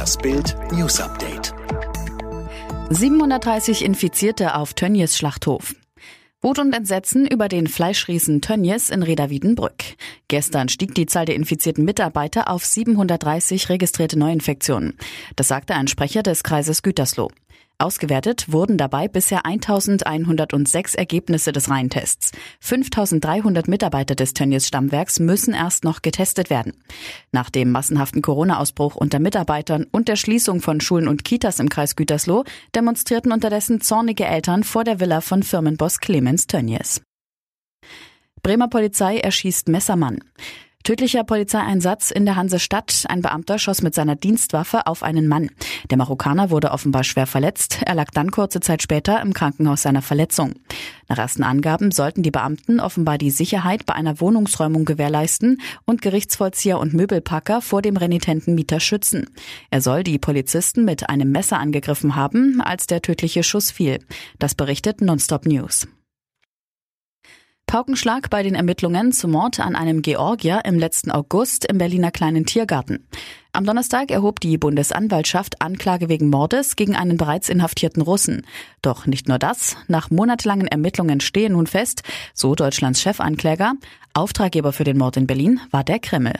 Das Bild News Update. 730 Infizierte auf Tönnies Schlachthof. Wut und Entsetzen über den Fleischriesen Tönnies in Reda Wiedenbrück. Gestern stieg die Zahl der infizierten Mitarbeiter auf 730 registrierte Neuinfektionen. Das sagte ein Sprecher des Kreises Gütersloh. Ausgewertet wurden dabei bisher 1106 Ergebnisse des Reihentests. 5300 Mitarbeiter des Tönnies Stammwerks müssen erst noch getestet werden. Nach dem massenhaften Corona-Ausbruch unter Mitarbeitern und der Schließung von Schulen und Kitas im Kreis Gütersloh demonstrierten unterdessen zornige Eltern vor der Villa von Firmenboss Clemens Tönnies. Bremer Polizei erschießt Messermann. Tödlicher Polizeieinsatz in der Hansestadt. Ein Beamter schoss mit seiner Dienstwaffe auf einen Mann. Der Marokkaner wurde offenbar schwer verletzt. Er lag dann kurze Zeit später im Krankenhaus seiner Verletzung. Nach ersten Angaben sollten die Beamten offenbar die Sicherheit bei einer Wohnungsräumung gewährleisten und Gerichtsvollzieher und Möbelpacker vor dem renitenten Mieter schützen. Er soll die Polizisten mit einem Messer angegriffen haben, als der tödliche Schuss fiel. Das berichtet Nonstop News. Paukenschlag bei den Ermittlungen zum Mord an einem Georgier im letzten August im Berliner kleinen Tiergarten. Am Donnerstag erhob die Bundesanwaltschaft Anklage wegen Mordes gegen einen bereits inhaftierten Russen. Doch nicht nur das. Nach monatelangen Ermittlungen stehe nun fest, so Deutschlands Chefankläger, Auftraggeber für den Mord in Berlin war der Kreml.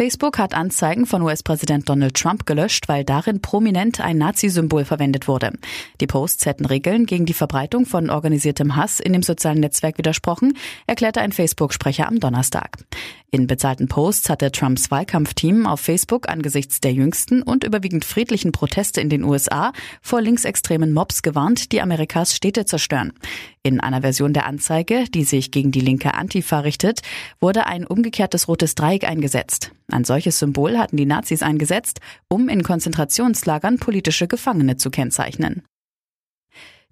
Facebook hat Anzeigen von US-Präsident Donald Trump gelöscht, weil darin prominent ein Nazi-Symbol verwendet wurde. Die Posts hätten Regeln gegen die Verbreitung von organisiertem Hass in dem sozialen Netzwerk widersprochen, erklärte ein Facebook-Sprecher am Donnerstag. In bezahlten Posts hatte Trumps Wahlkampfteam auf Facebook angesichts der jüngsten und überwiegend friedlichen Proteste in den USA vor linksextremen Mobs gewarnt, die Amerikas Städte zerstören. In einer Version der Anzeige, die sich gegen die linke Antifa richtet, wurde ein umgekehrtes rotes Dreieck eingesetzt. Ein solches Symbol hatten die Nazis eingesetzt, um in Konzentrationslagern politische Gefangene zu kennzeichnen.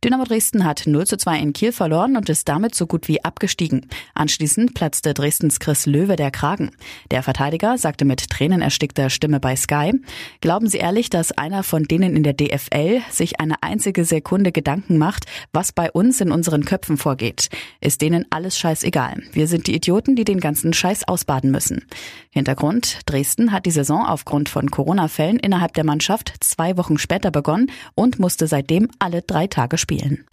Dynamo Dresden hat 0 zu 2 in Kiel verloren und ist damit so gut wie abgestiegen. Anschließend platzte Dresdens Chris Löwe der Kragen. Der Verteidiger sagte mit tränenerstickter Stimme bei Sky, glauben Sie ehrlich, dass einer von denen in der DFL sich eine einzige Sekunde Gedanken macht, was bei uns in unseren Köpfen vorgeht? Ist denen alles scheißegal. Wir sind die Idioten, die den ganzen Scheiß ausbaden müssen. Hintergrund, Dresden hat die Saison aufgrund von Corona-Fällen innerhalb der Mannschaft zwei Wochen später begonnen und musste seitdem alle drei Tage spielen.